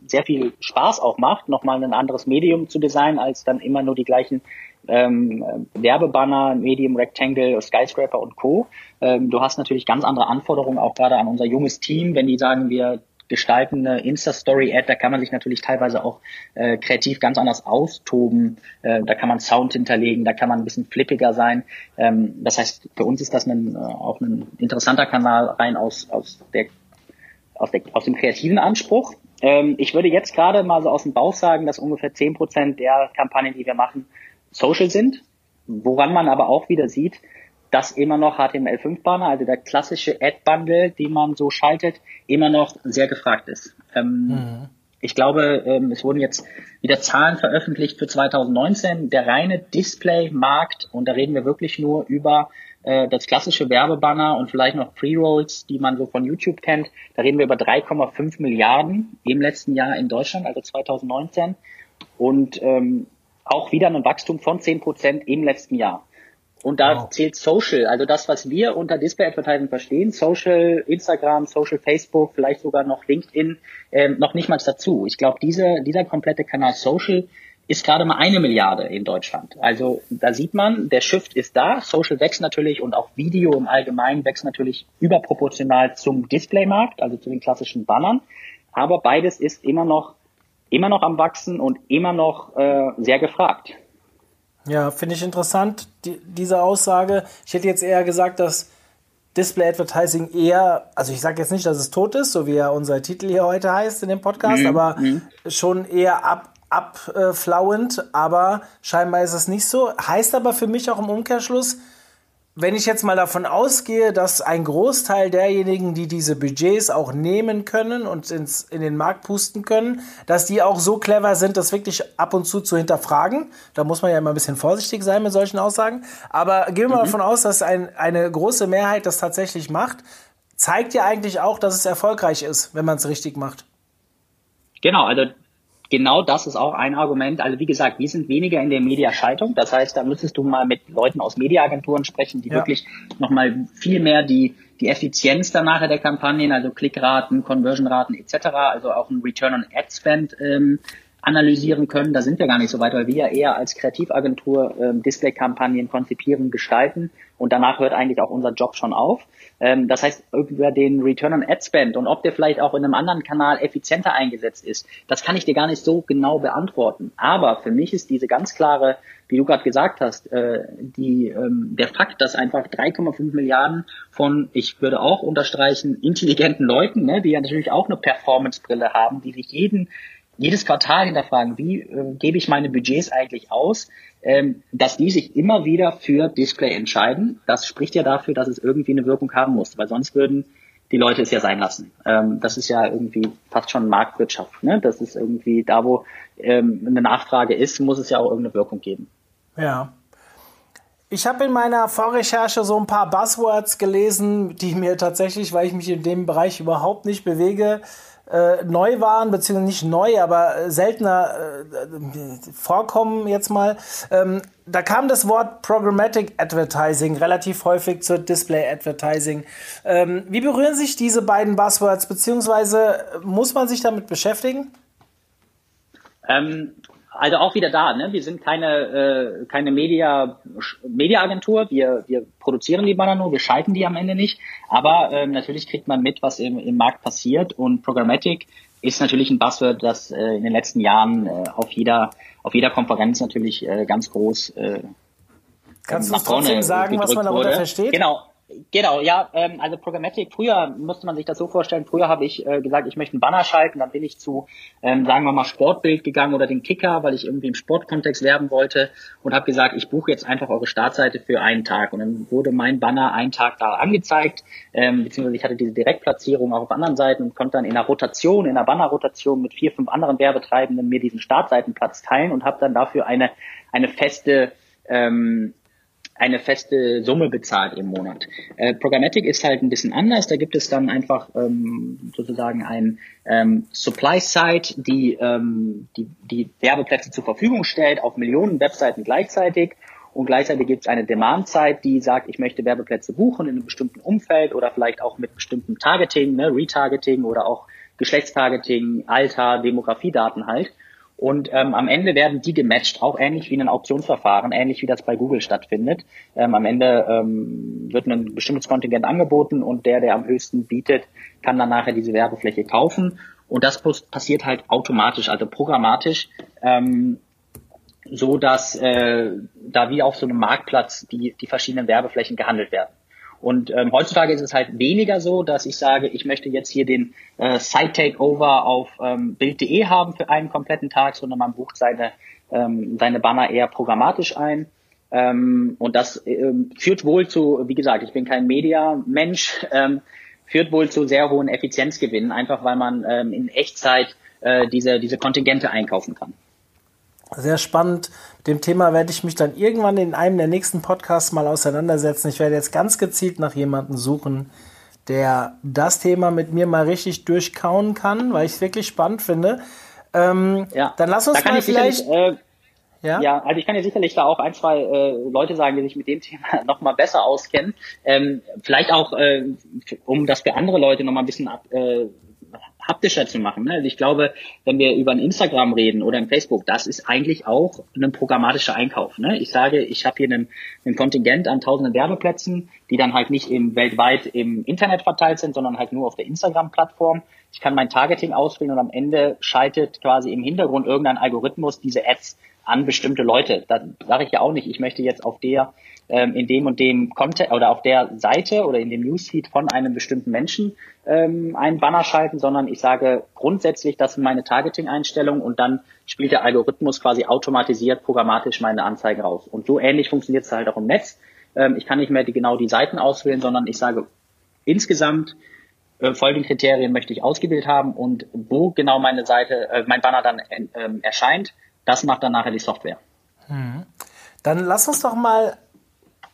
sehr viel Spaß auch macht, nochmal ein anderes Medium zu designen, als dann immer nur die gleichen ähm, Werbebanner, Medium, Rectangle, Skyscraper und Co. Ähm, du hast natürlich ganz andere Anforderungen, auch gerade an unser junges Team, wenn die sagen, wir gestalten eine Insta-Story-Ad, da kann man sich natürlich teilweise auch äh, kreativ ganz anders austoben. Äh, da kann man Sound hinterlegen, da kann man ein bisschen flippiger sein. Ähm, das heißt, für uns ist das ein, äh, auch ein interessanter Kanal rein aus, aus, der, aus, der, aus dem kreativen Anspruch. Ähm, ich würde jetzt gerade mal so aus dem Bauch sagen, dass ungefähr zehn Prozent der Kampagnen, die wir machen, Social sind, woran man aber auch wieder sieht, dass immer noch HTML5-Banner, also der klassische Ad-Bundle, den man so schaltet, immer noch sehr gefragt ist. Ähm, mhm. Ich glaube, ähm, es wurden jetzt wieder Zahlen veröffentlicht für 2019. Der reine Display-Markt, und da reden wir wirklich nur über äh, das klassische Werbebanner und vielleicht noch Pre-Rolls, die man so von YouTube kennt. Da reden wir über 3,5 Milliarden im letzten Jahr in Deutschland, also 2019. Und ähm, auch wieder ein Wachstum von 10 Prozent im letzten Jahr. Und da wow. zählt Social, also das, was wir unter Display Advertising verstehen, Social, Instagram, Social, Facebook, vielleicht sogar noch LinkedIn, ähm, noch nicht mal dazu. Ich glaube, diese, dieser komplette Kanal Social ist gerade mal eine Milliarde in Deutschland. Also da sieht man, der Shift ist da. Social wächst natürlich und auch Video im Allgemeinen wächst natürlich überproportional zum Displaymarkt, also zu den klassischen Bannern. Aber beides ist immer noch, immer noch am Wachsen und immer noch äh, sehr gefragt. Ja, finde ich interessant, die, diese Aussage. Ich hätte jetzt eher gesagt, dass Display Advertising eher, also ich sage jetzt nicht, dass es tot ist, so wie ja unser Titel hier heute heißt in dem Podcast, mhm. aber mhm. schon eher ab, abflauend, aber scheinbar ist es nicht so. Heißt aber für mich auch im Umkehrschluss, wenn ich jetzt mal davon ausgehe, dass ein Großteil derjenigen, die diese Budgets auch nehmen können und ins, in den Markt pusten können, dass die auch so clever sind, das wirklich ab und zu zu hinterfragen. Da muss man ja immer ein bisschen vorsichtig sein mit solchen Aussagen. Aber gehen wir mal mhm. davon aus, dass ein, eine große Mehrheit das tatsächlich macht. Zeigt ja eigentlich auch, dass es erfolgreich ist, wenn man es richtig macht. Genau, also genau das ist auch ein Argument. Also wie gesagt, wir sind weniger in der Mediaschaltung. Das heißt, da müsstest du mal mit Leuten aus Mediaagenturen sprechen, die ja. wirklich nochmal viel mehr die, die Effizienz dann nachher der Kampagnen, also Klickraten, Conversionraten etc., also auch ein Return on Ad Spend ähm, analysieren können. Da sind wir gar nicht so weit, weil wir ja eher als Kreativagentur ähm, Display-Kampagnen konzipieren, gestalten und danach hört eigentlich auch unser Job schon auf. Ähm, das heißt, über den Return on Ad Spend und ob der vielleicht auch in einem anderen Kanal effizienter eingesetzt ist, das kann ich dir gar nicht so genau beantworten. Aber für mich ist diese ganz klare, wie du gerade gesagt hast, äh, die, ähm, der Fakt, dass einfach 3,5 Milliarden von, ich würde auch unterstreichen, intelligenten Leuten, ne, die ja natürlich auch eine Performance-Brille haben, die sich jeden jedes Quartal hinterfragen, wie äh, gebe ich meine Budgets eigentlich aus, ähm, dass die sich immer wieder für Display entscheiden. Das spricht ja dafür, dass es irgendwie eine Wirkung haben muss, weil sonst würden die Leute es ja sein lassen. Ähm, das ist ja irgendwie fast schon Marktwirtschaft. Ne? Das ist irgendwie da, wo ähm, eine Nachfrage ist, muss es ja auch irgendeine Wirkung geben. Ja. Ich habe in meiner Vorrecherche so ein paar Buzzwords gelesen, die mir tatsächlich, weil ich mich in dem Bereich überhaupt nicht bewege, äh, neu waren, beziehungsweise nicht neu, aber äh, seltener äh, vorkommen jetzt mal. Ähm, da kam das Wort Programmatic Advertising relativ häufig zur Display Advertising. Ähm, wie berühren sich diese beiden Buzzwords, beziehungsweise muss man sich damit beschäftigen? Ähm, also auch wieder da, ne? Wir sind keine, äh, keine Media, Mediaagentur, wir, wir produzieren die Banner nur, wir schalten die am Ende nicht. Aber ähm, natürlich kriegt man mit, was im, im Markt passiert und Programmatic ist natürlich ein Buzzword, das äh, in den letzten Jahren äh, auf jeder auf jeder Konferenz natürlich äh, ganz groß äh, Kannst du trotzdem sagen, was man darunter wurde. versteht? Genau, Genau, ja, ähm, also Programmatic, früher musste man sich das so vorstellen, früher habe ich äh, gesagt, ich möchte einen Banner schalten, dann bin ich zu, ähm, sagen wir mal, Sportbild gegangen oder den Kicker, weil ich irgendwie im Sportkontext werben wollte und habe gesagt, ich buche jetzt einfach eure Startseite für einen Tag. Und dann wurde mein Banner einen Tag da angezeigt, ähm, beziehungsweise ich hatte diese Direktplatzierung auch auf anderen Seiten und konnte dann in einer Rotation, in einer Bannerrotation mit vier, fünf anderen Werbetreibenden mir diesen Startseitenplatz teilen und habe dann dafür eine, eine feste ähm, eine feste Summe bezahlt im Monat. Äh, Programmatic ist halt ein bisschen anders. Da gibt es dann einfach ähm, sozusagen ein ähm, Supply-Side, die, ähm, die die Werbeplätze zur Verfügung stellt auf Millionen Webseiten gleichzeitig. Und gleichzeitig gibt es eine Demand-Side, die sagt, ich möchte Werbeplätze buchen in einem bestimmten Umfeld oder vielleicht auch mit bestimmtem Targeting, ne, Retargeting oder auch Geschlechtstargeting, Alter, Demografiedaten halt. Und ähm, am Ende werden die gematcht, auch ähnlich wie in einem Auktionsverfahren, ähnlich wie das bei Google stattfindet. Ähm, am Ende ähm, wird ein bestimmtes Kontingent angeboten und der, der am höchsten bietet, kann dann nachher diese Werbefläche kaufen. Und das passiert halt automatisch, also programmatisch, ähm, so dass äh, da wie auf so einem Marktplatz die, die verschiedenen Werbeflächen gehandelt werden. Und ähm, heutzutage ist es halt weniger so, dass ich sage, ich möchte jetzt hier den äh, Site-Takeover auf ähm, Bild.de haben für einen kompletten Tag, sondern man bucht seine, ähm, seine Banner eher programmatisch ein. Ähm, und das ähm, führt wohl zu, wie gesagt, ich bin kein Media-Mensch, ähm, führt wohl zu sehr hohen Effizienzgewinnen, einfach weil man ähm, in Echtzeit äh, diese, diese Kontingente einkaufen kann. Sehr spannend. Mit dem Thema werde ich mich dann irgendwann in einem der nächsten Podcasts mal auseinandersetzen. Ich werde jetzt ganz gezielt nach jemandem suchen, der das Thema mit mir mal richtig durchkauen kann, weil ich es wirklich spannend finde. Ähm, ja. Dann lass uns da mal vielleicht. Äh, ja? ja, also ich kann dir sicherlich da auch ein, zwei äh, Leute sagen, die sich mit dem Thema noch mal besser auskennen. Ähm, vielleicht auch, äh, um das für andere Leute noch mal ein bisschen ab, äh, haptischer zu machen. Ne? Also ich glaube, wenn wir über ein Instagram reden oder ein Facebook, das ist eigentlich auch ein programmatischer Einkauf. Ne? Ich sage, ich habe hier einen, einen Kontingent an tausenden Werbeplätzen, die dann halt nicht im, weltweit im Internet verteilt sind, sondern halt nur auf der Instagram-Plattform. Ich kann mein Targeting auswählen und am Ende schaltet quasi im Hintergrund irgendein Algorithmus diese Ads an bestimmte Leute. Da sage ich ja auch nicht, ich möchte jetzt auf der ähm, in dem und dem Content oder auf der Seite oder in dem Newsfeed von einem bestimmten Menschen ähm, einen Banner schalten, sondern ich sage grundsätzlich, das sind meine Targeting-Einstellungen und dann spielt der Algorithmus quasi automatisiert programmatisch meine Anzeigen raus. Und so ähnlich funktioniert es halt auch im Netz. Ähm, ich kann nicht mehr die, genau die Seiten auswählen, sondern ich sage insgesamt äh, folgende Kriterien möchte ich ausgewählt haben und wo genau meine Seite, äh, mein Banner dann äh, erscheint, das macht dann nachher die Software. Hm. Dann lass uns doch mal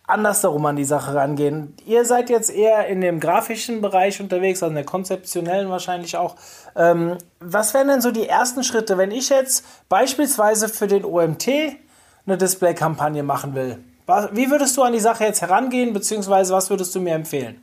andersherum an die Sache rangehen. Ihr seid jetzt eher in dem grafischen Bereich unterwegs, also in der konzeptionellen wahrscheinlich auch. Ähm, was wären denn so die ersten Schritte, wenn ich jetzt beispielsweise für den OMT eine Display-Kampagne machen will? Wie würdest du an die Sache jetzt herangehen, beziehungsweise was würdest du mir empfehlen?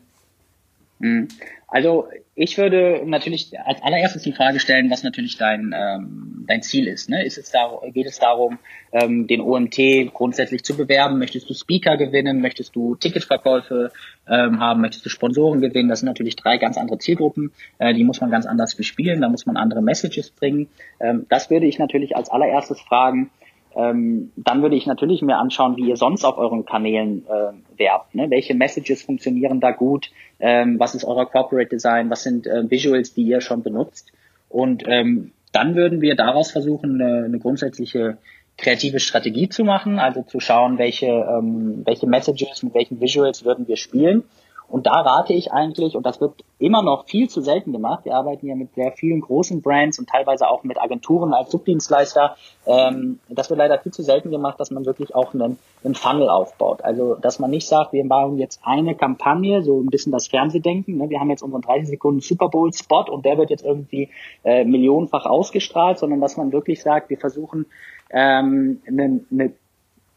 Hm. Also ich würde natürlich als allererstes die Frage stellen, was natürlich dein, ähm, dein Ziel ist. Ne? ist es da, geht es darum, ähm, den OMT grundsätzlich zu bewerben? Möchtest du Speaker gewinnen? Möchtest du Ticketverkäufe ähm, haben? Möchtest du Sponsoren gewinnen? Das sind natürlich drei ganz andere Zielgruppen. Äh, die muss man ganz anders bespielen. Da muss man andere Messages bringen. Ähm, das würde ich natürlich als allererstes fragen. Ähm, dann würde ich natürlich mir anschauen, wie ihr sonst auf euren Kanälen äh, werbt. Ne? Welche Messages funktionieren da gut? Ähm, was ist euer Corporate Design? Was sind äh, Visuals, die ihr schon benutzt? Und ähm, dann würden wir daraus versuchen, eine, eine grundsätzliche kreative Strategie zu machen, also zu schauen, welche, ähm, welche Messages mit welchen Visuals würden wir spielen und da rate ich eigentlich, und das wird immer noch viel zu selten gemacht, wir arbeiten ja mit sehr vielen großen Brands und teilweise auch mit Agenturen als Subdienstleister, ähm, das wird leider viel zu selten gemacht, dass man wirklich auch einen, einen Funnel aufbaut. Also, dass man nicht sagt, wir bauen jetzt eine Kampagne, so ein bisschen das Fernsehdenken, ne? wir haben jetzt unseren 30 Sekunden Super Bowl Spot und der wird jetzt irgendwie äh, millionenfach ausgestrahlt, sondern dass man wirklich sagt, wir versuchen ähm, eine, eine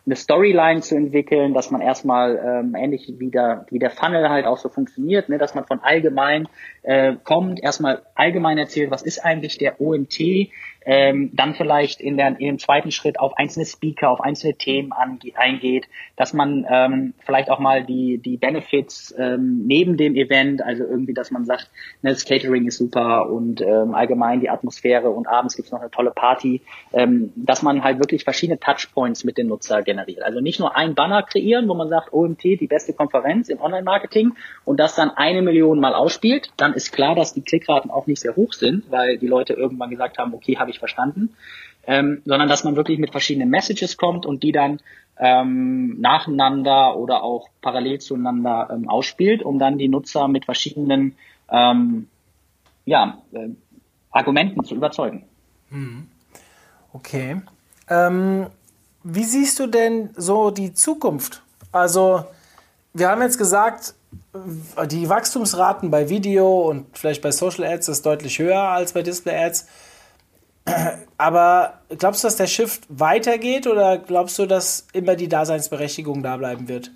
eine Storyline zu entwickeln, dass man erstmal ähm, ähnlich wie der, wie der Funnel halt auch so funktioniert, ne, dass man von allgemein äh, kommt, erstmal allgemein erzählt, was ist eigentlich der OMT, ähm, dann vielleicht in, der, in dem zweiten Schritt auf einzelne Speaker, auf einzelne Themen ange eingeht, dass man ähm, vielleicht auch mal die, die Benefits ähm, neben dem Event, also irgendwie, dass man sagt, ne, das Catering ist super und ähm, allgemein die Atmosphäre und abends gibt's noch eine tolle Party, ähm, dass man halt wirklich verschiedene Touchpoints mit dem Nutzer generiert. Also nicht nur ein Banner kreieren, wo man sagt, OMT, die beste Konferenz im Online-Marketing und das dann eine Million mal ausspielt, dann ist klar, dass die Klickraten auch nicht sehr hoch sind, weil die Leute irgendwann gesagt haben, okay, habe ich verstanden, ähm, sondern dass man wirklich mit verschiedenen Messages kommt und die dann ähm, nacheinander oder auch parallel zueinander ähm, ausspielt, um dann die Nutzer mit verschiedenen ähm, ja, äh, Argumenten zu überzeugen. Hm. Okay. Ähm, wie siehst du denn so die Zukunft? Also, wir haben jetzt gesagt, die Wachstumsraten bei Video und vielleicht bei Social Ads ist deutlich höher als bei Display Ads. Aber glaubst du, dass der Shift weitergeht oder glaubst du, dass immer die Daseinsberechtigung da bleiben wird?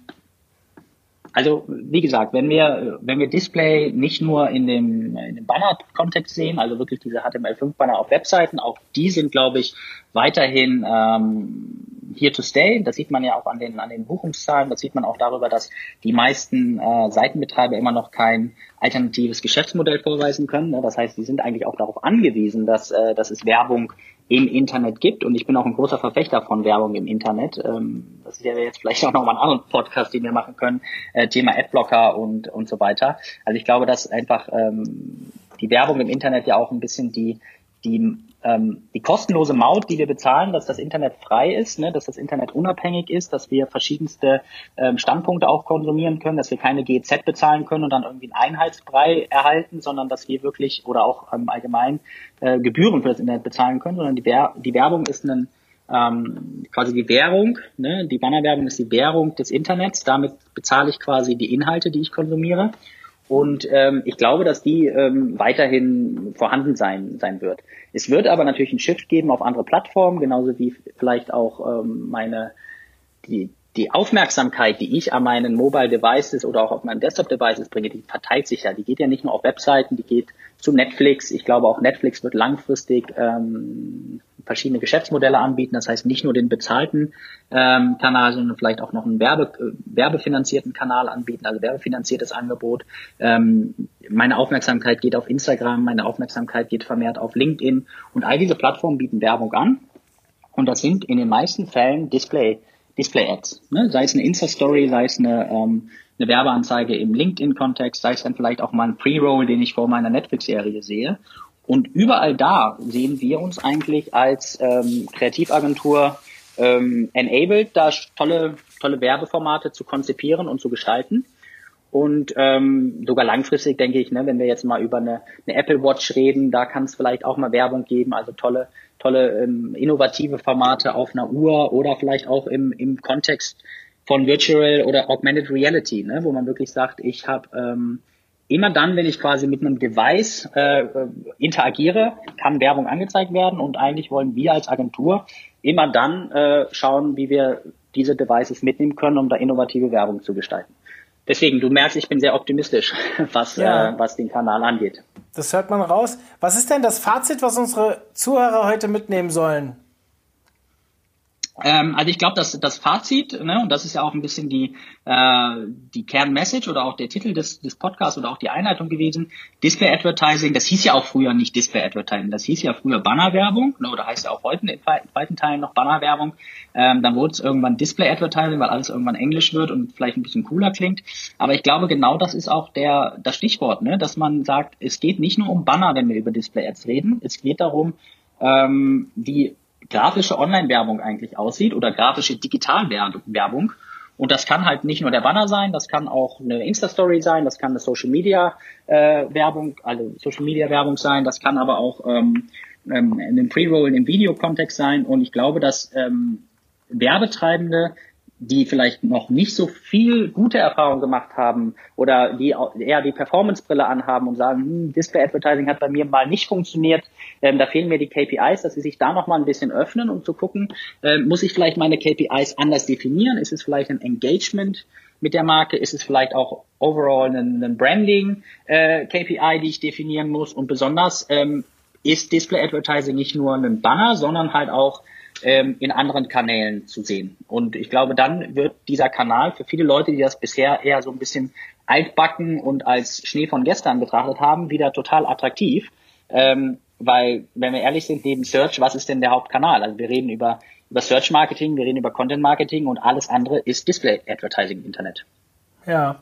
Also wie gesagt, wenn wir wenn wir Display nicht nur in dem, in dem Banner-Kontext sehen, also wirklich diese HTML5-Banner auf Webseiten, auch die sind, glaube ich, weiterhin ähm, here to stay. Das sieht man ja auch an den, an den Buchungszahlen. Das sieht man auch darüber, dass die meisten äh, Seitenbetreiber immer noch kein alternatives Geschäftsmodell vorweisen können. Das heißt, die sind eigentlich auch darauf angewiesen, dass, äh, dass es Werbung im Internet gibt. Und ich bin auch ein großer Verfechter von Werbung im Internet. Ähm, das ist ja jetzt vielleicht auch nochmal ein anderer Podcast, den wir machen können. Äh, Thema Adblocker und, und so weiter. Also ich glaube, dass einfach ähm, die Werbung im Internet ja auch ein bisschen die, die ähm, die kostenlose Maut, die wir bezahlen, dass das Internet frei ist, ne, dass das Internet unabhängig ist, dass wir verschiedenste ähm, Standpunkte auch konsumieren können, dass wir keine GZ bezahlen können und dann irgendwie einen Einheitsbrei erhalten, sondern dass wir wirklich oder auch ähm, allgemein äh, Gebühren für das Internet bezahlen können, sondern die, Wer die Werbung ist ein ähm, quasi die Währung, ne? die Bannerwerbung ist die Währung des Internets, damit bezahle ich quasi die Inhalte, die ich konsumiere. Und ähm, ich glaube, dass die ähm, weiterhin vorhanden sein, sein wird. Es wird aber natürlich einen Shift geben auf andere Plattformen, genauso wie vielleicht auch ähm, meine die, die Aufmerksamkeit, die ich an meinen Mobile Devices oder auch auf meinen Desktop Devices bringe, die verteilt sich ja. Die geht ja nicht nur auf Webseiten, die geht zu Netflix. Ich glaube auch Netflix wird langfristig ähm, verschiedene Geschäftsmodelle anbieten. Das heißt nicht nur den bezahlten ähm, Kanal, sondern vielleicht auch noch einen Werbe, äh, werbefinanzierten Kanal anbieten, also werbefinanziertes Angebot. Ähm, meine Aufmerksamkeit geht auf Instagram, meine Aufmerksamkeit geht vermehrt auf LinkedIn und all diese Plattformen bieten Werbung an. Und das sind in den meisten Fällen Display Display-Ads. Ne? Sei es eine Insta-Story, sei es eine, ähm, eine Werbeanzeige im LinkedIn-Kontext, sei es dann vielleicht auch mal ein Pre-Roll, den ich vor meiner Netflix-Serie sehe. Und überall da sehen wir uns eigentlich als ähm, Kreativagentur ähm, enabled, da tolle, tolle Werbeformate zu konzipieren und zu gestalten. Und ähm, sogar langfristig denke ich, ne, wenn wir jetzt mal über eine, eine Apple Watch reden, da kann es vielleicht auch mal Werbung geben, also tolle, tolle ähm, innovative Formate auf einer Uhr oder vielleicht auch im, im Kontext von Virtual oder Augmented Reality, ne, wo man wirklich sagt, ich habe ähm, immer dann, wenn ich quasi mit einem Device äh, interagiere, kann Werbung angezeigt werden und eigentlich wollen wir als Agentur immer dann äh, schauen, wie wir diese Devices mitnehmen können, um da innovative Werbung zu gestalten deswegen, du merkst, ich bin sehr optimistisch, was, ja. äh, was den Kanal angeht. Das hört man raus. Was ist denn das Fazit, was unsere Zuhörer heute mitnehmen sollen? Ähm, also ich glaube, dass das Fazit, ne, und das ist ja auch ein bisschen die, äh, die Kernmessage oder auch der Titel des, des Podcasts oder auch die Einleitung gewesen, Display Advertising, das hieß ja auch früher nicht Display Advertising, das hieß ja früher Bannerwerbung, ne, oder heißt ja auch heute in weiten Teilen noch Bannerwerbung. Ähm, dann wurde es irgendwann Display Advertising, weil alles irgendwann Englisch wird und vielleicht ein bisschen cooler klingt. Aber ich glaube, genau das ist auch der, das Stichwort, ne, dass man sagt, es geht nicht nur um Banner, wenn wir über Display Ads reden, es geht darum, ähm, die grafische Online-Werbung eigentlich aussieht oder grafische Digital-Werbung. Und das kann halt nicht nur der Banner sein, das kann auch eine Insta-Story sein, das kann eine Social-Media-Werbung, äh, also Social-Media-Werbung sein, das kann aber auch ähm, ähm, in einem Pre-Roll im Video-Kontext sein. Und ich glaube, dass ähm, Werbetreibende die vielleicht noch nicht so viel gute Erfahrungen gemacht haben oder die eher die Performance-Brille anhaben und sagen, hm, Display-Advertising hat bei mir mal nicht funktioniert, ähm, da fehlen mir die KPIs, dass sie sich da noch mal ein bisschen öffnen, um zu gucken, ähm, muss ich vielleicht meine KPIs anders definieren? Ist es vielleicht ein Engagement mit der Marke? Ist es vielleicht auch overall ein, ein Branding äh, die ich definieren muss? Und besonders ähm, ist Display Advertising nicht nur ein Banner, sondern halt auch ähm, in anderen Kanälen zu sehen. Und ich glaube, dann wird dieser Kanal für viele Leute, die das bisher eher so ein bisschen altbacken und als Schnee von gestern betrachtet haben, wieder total attraktiv. Ähm, weil, wenn wir ehrlich sind, neben Search, was ist denn der Hauptkanal? Also wir reden über, über Search Marketing, wir reden über Content Marketing und alles andere ist Display Advertising im Internet. Ja.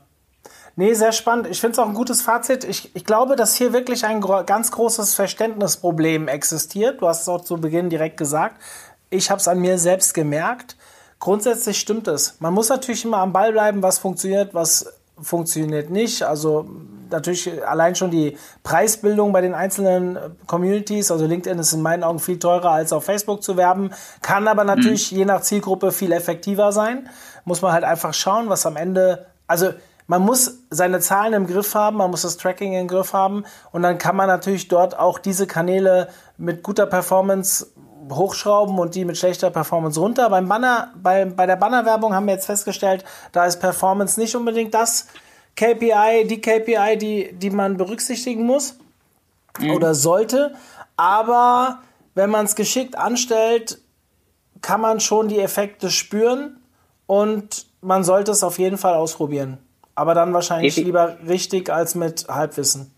Nee, sehr spannend. Ich finde es auch ein gutes Fazit. Ich, ich glaube, dass hier wirklich ein ganz großes Verständnisproblem existiert. Du hast es auch zu Beginn direkt gesagt ich habe es an mir selbst gemerkt. Grundsätzlich stimmt es. Man muss natürlich immer am Ball bleiben, was funktioniert, was funktioniert nicht. Also natürlich allein schon die Preisbildung bei den einzelnen Communities. Also LinkedIn ist in meinen Augen viel teurer als auf Facebook zu werben, kann aber natürlich mhm. je nach Zielgruppe viel effektiver sein. Muss man halt einfach schauen, was am Ende, also man muss seine Zahlen im Griff haben, man muss das Tracking im Griff haben und dann kann man natürlich dort auch diese Kanäle mit guter Performance hochschrauben und die mit schlechter Performance runter. Beim Banner, bei, bei der Bannerwerbung haben wir jetzt festgestellt, da ist Performance nicht unbedingt das KPI, die KPI, die, die man berücksichtigen muss mhm. oder sollte. Aber wenn man es geschickt anstellt, kann man schon die Effekte spüren und man sollte es auf jeden Fall ausprobieren. Aber dann wahrscheinlich lieber richtig als mit Halbwissen.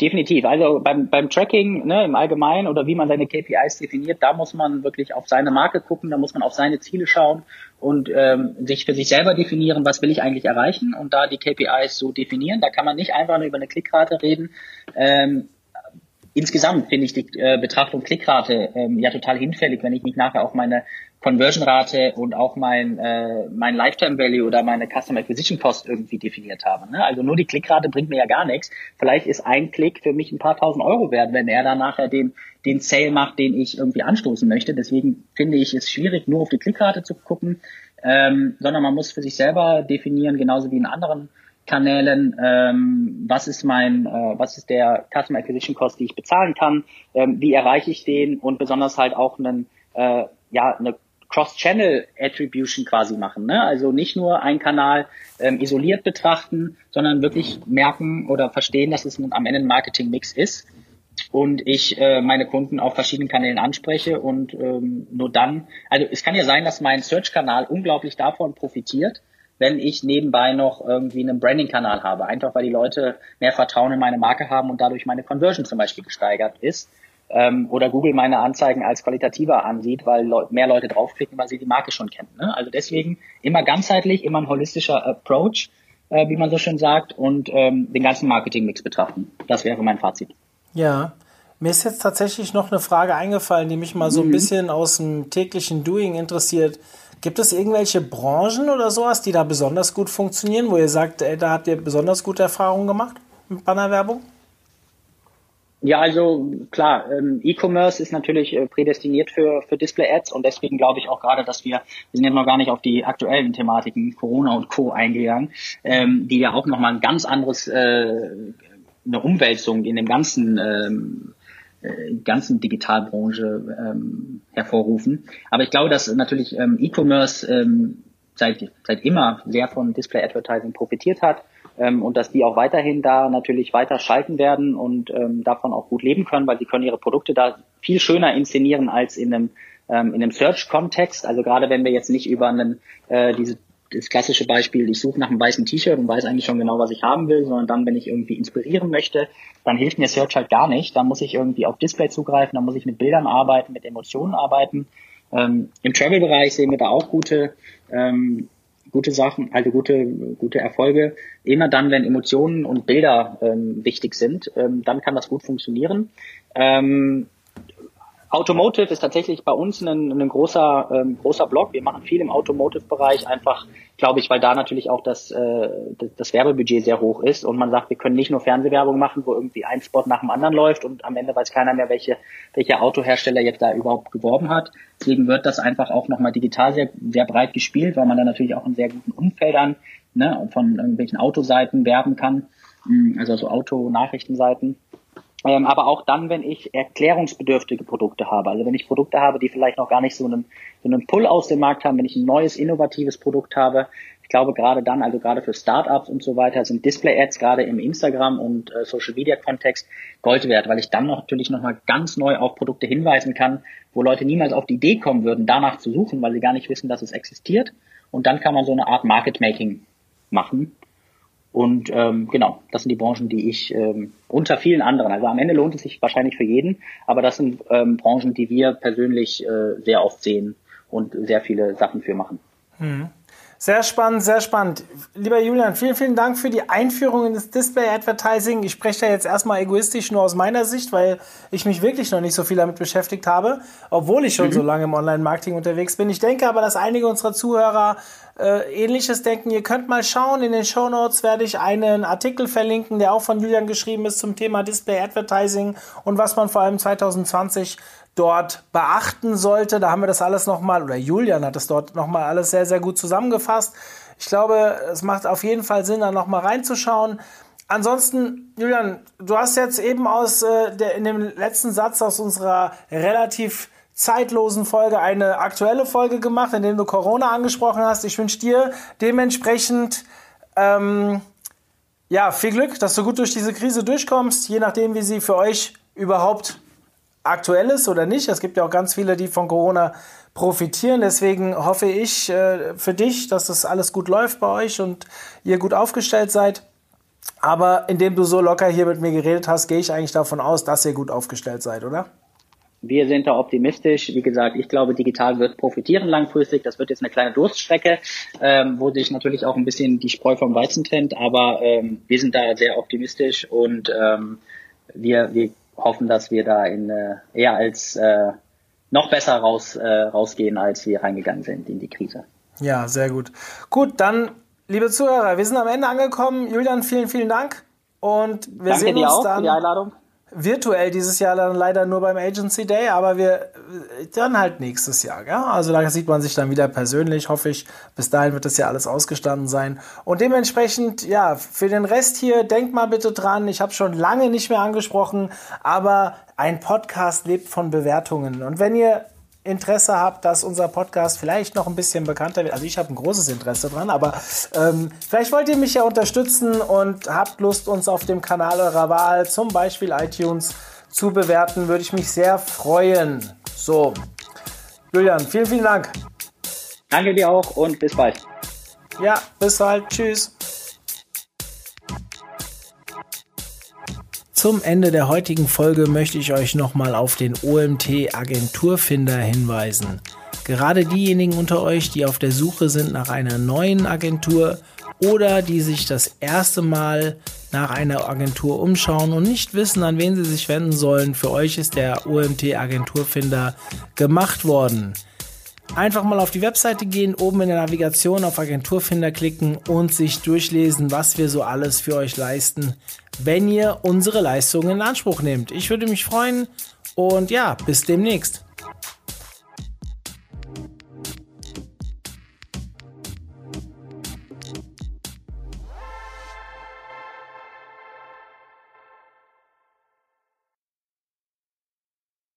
Definitiv. Also beim, beim Tracking ne, im Allgemeinen oder wie man seine KPIs definiert, da muss man wirklich auf seine Marke gucken, da muss man auf seine Ziele schauen und ähm, sich für sich selber definieren, was will ich eigentlich erreichen und da die KPIs so definieren. Da kann man nicht einfach nur über eine Klickrate reden. Ähm, insgesamt finde ich die äh, Betrachtung Klickrate ähm, ja total hinfällig, wenn ich nicht nachher auch meine Conversion-Rate und auch mein, äh, mein Lifetime Value oder meine Customer Acquisition Cost irgendwie definiert habe. Ne? Also nur die Klickrate bringt mir ja gar nichts. Vielleicht ist ein Klick für mich ein paar tausend Euro wert, wenn er dann nachher den, den Sale macht, den ich irgendwie anstoßen möchte. Deswegen finde ich es schwierig, nur auf die Klickrate zu gucken, ähm, sondern man muss für sich selber definieren, genauso wie in anderen Kanälen, ähm, was ist mein, äh, was ist der Customer Acquisition Cost, die ich bezahlen kann, ähm, wie erreiche ich den und besonders halt auch einen, äh, ja, eine Cross-Channel-Attribution quasi machen. Ne? Also nicht nur einen Kanal ähm, isoliert betrachten, sondern wirklich merken oder verstehen, dass es am Ende ein Marketing-Mix ist und ich äh, meine Kunden auf verschiedenen Kanälen anspreche und ähm, nur dann, also es kann ja sein, dass mein Search-Kanal unglaublich davon profitiert, wenn ich nebenbei noch irgendwie einen Branding-Kanal habe. Einfach weil die Leute mehr Vertrauen in meine Marke haben und dadurch meine Conversion zum Beispiel gesteigert ist. Ähm, oder Google meine Anzeigen als qualitativer ansieht, weil Le mehr Leute draufklicken, weil sie die Marke schon kennen. Ne? Also deswegen immer ganzheitlich, immer ein holistischer Approach, äh, wie man so schön sagt, und ähm, den ganzen Marketing-Mix betrachten. Das wäre mein Fazit. Ja, mir ist jetzt tatsächlich noch eine Frage eingefallen, die mich mal so ein mhm. bisschen aus dem täglichen Doing interessiert. Gibt es irgendwelche Branchen oder sowas, die da besonders gut funktionieren, wo ihr sagt, ey, da habt ihr besonders gute Erfahrungen gemacht mit Bannerwerbung? Ja, also klar, ähm, E-Commerce ist natürlich äh, prädestiniert für, für Display-Ads und deswegen glaube ich auch gerade, dass wir, wir sind jetzt noch gar nicht auf die aktuellen Thematiken Corona und Co. eingegangen, ähm, die ja auch nochmal ein ganz anderes, äh, eine Umwälzung in dem ganzen ähm, äh, ganzen Digitalbranche ähm, hervorrufen. Aber ich glaube, dass natürlich ähm, E-Commerce ähm, seit, seit immer sehr von Display Advertising profitiert hat ähm, und dass die auch weiterhin da natürlich weiter schalten werden und ähm, davon auch gut leben können, weil sie können ihre Produkte da viel schöner inszenieren als in einem ähm, in einem Search-Kontext. Also gerade wenn wir jetzt nicht über einen äh, diese das klassische Beispiel, ich suche nach einem weißen T-Shirt und weiß eigentlich schon genau, was ich haben will, sondern dann, wenn ich irgendwie inspirieren möchte, dann hilft mir Search halt gar nicht. Dann muss ich irgendwie auf Display zugreifen, dann muss ich mit Bildern arbeiten, mit Emotionen arbeiten. Ähm, Im Travel-Bereich sehen wir da auch gute, ähm, gute Sachen, also gute, gute Erfolge. Immer dann, wenn Emotionen und Bilder ähm, wichtig sind, ähm, dann kann das gut funktionieren. Ähm, Automotive ist tatsächlich bei uns ein, ein großer, ähm, großer Block. Wir machen viel im Automotive-Bereich, einfach, glaube ich, weil da natürlich auch das, äh, das Werbebudget sehr hoch ist und man sagt, wir können nicht nur Fernsehwerbung machen, wo irgendwie ein Spot nach dem anderen läuft und am Ende weiß keiner mehr, welche, welcher Autohersteller jetzt da überhaupt geworben hat. Deswegen wird das einfach auch nochmal digital sehr, sehr breit gespielt, weil man da natürlich auch in sehr guten Umfeldern ne, von irgendwelchen Autoseiten werben kann, also so Autonachrichtenseiten. Ähm, aber auch dann, wenn ich erklärungsbedürftige Produkte habe. Also wenn ich Produkte habe, die vielleicht noch gar nicht so einen, so einen Pull aus dem Markt haben, wenn ich ein neues, innovatives Produkt habe. Ich glaube, gerade dann, also gerade für Startups und so weiter, sind Display-Ads gerade im Instagram- und äh, Social-Media-Kontext Gold wert, weil ich dann noch, natürlich nochmal ganz neu auf Produkte hinweisen kann, wo Leute niemals auf die Idee kommen würden, danach zu suchen, weil sie gar nicht wissen, dass es existiert. Und dann kann man so eine Art Market-Making machen und ähm, genau, das sind die Branchen, die ich ähm, unter vielen anderen, also am Ende lohnt es sich wahrscheinlich für jeden, aber das sind ähm, Branchen, die wir persönlich äh, sehr oft sehen und sehr viele Sachen für machen. Mhm. Sehr spannend, sehr spannend. Lieber Julian, vielen, vielen Dank für die Einführung in das Display Advertising. Ich spreche da jetzt erstmal egoistisch nur aus meiner Sicht, weil ich mich wirklich noch nicht so viel damit beschäftigt habe, obwohl ich schon mhm. so lange im Online-Marketing unterwegs bin. Ich denke aber, dass einige unserer Zuhörer äh, ähnliches denken. Ihr könnt mal schauen, in den Show Notes werde ich einen Artikel verlinken, der auch von Julian geschrieben ist zum Thema Display Advertising und was man vor allem 2020 dort beachten sollte. Da haben wir das alles nochmal, oder Julian hat es dort nochmal alles sehr, sehr gut zusammengefasst. Ich glaube, es macht auf jeden Fall Sinn, da nochmal reinzuschauen. Ansonsten, Julian, du hast jetzt eben aus äh, der, in dem letzten Satz aus unserer relativ zeitlosen Folge eine aktuelle Folge gemacht, in dem du Corona angesprochen hast. Ich wünsche dir dementsprechend ähm, ja viel Glück, dass du gut durch diese Krise durchkommst, je nachdem, wie sie für euch überhaupt aktuell ist oder nicht. Es gibt ja auch ganz viele, die von Corona profitieren. Deswegen hoffe ich äh, für dich, dass das alles gut läuft bei euch und ihr gut aufgestellt seid. Aber indem du so locker hier mit mir geredet hast, gehe ich eigentlich davon aus, dass ihr gut aufgestellt seid, oder? Wir sind da optimistisch. Wie gesagt, ich glaube, digital wird profitieren langfristig. Das wird jetzt eine kleine Durststrecke, ähm, wo sich natürlich auch ein bisschen die Spreu vom Weizen trennt. Aber ähm, wir sind da sehr optimistisch und ähm, wir, wir hoffen, dass wir da in äh, eher als äh, noch besser raus, äh, rausgehen, als wir reingegangen sind in die Krise. Ja, sehr gut. Gut, dann, liebe Zuhörer, wir sind am Ende angekommen. Julian, vielen, vielen Dank. Und wir Danke sehen dir uns auch dann für die Einladung. Virtuell dieses Jahr dann leider nur beim Agency Day, aber wir dann halt nächstes Jahr. Gell? Also da sieht man sich dann wieder persönlich, hoffe ich. Bis dahin wird das ja alles ausgestanden sein. Und dementsprechend, ja, für den Rest hier, denkt mal bitte dran, ich habe schon lange nicht mehr angesprochen, aber ein Podcast lebt von Bewertungen. Und wenn ihr Interesse habt, dass unser Podcast vielleicht noch ein bisschen bekannter wird. Also ich habe ein großes Interesse dran, aber ähm, vielleicht wollt ihr mich ja unterstützen und habt Lust, uns auf dem Kanal eurer Wahl, zum Beispiel iTunes, zu bewerten, würde ich mich sehr freuen. So, Julian, vielen, vielen Dank. Danke dir auch und bis bald. Ja, bis bald. Tschüss. Zum Ende der heutigen Folge möchte ich euch nochmal auf den OMT Agenturfinder hinweisen. Gerade diejenigen unter euch, die auf der Suche sind nach einer neuen Agentur oder die sich das erste Mal nach einer Agentur umschauen und nicht wissen, an wen sie sich wenden sollen, für euch ist der OMT Agenturfinder gemacht worden. Einfach mal auf die Webseite gehen, oben in der Navigation auf Agenturfinder klicken und sich durchlesen, was wir so alles für euch leisten, wenn ihr unsere Leistungen in Anspruch nehmt. Ich würde mich freuen und ja, bis demnächst.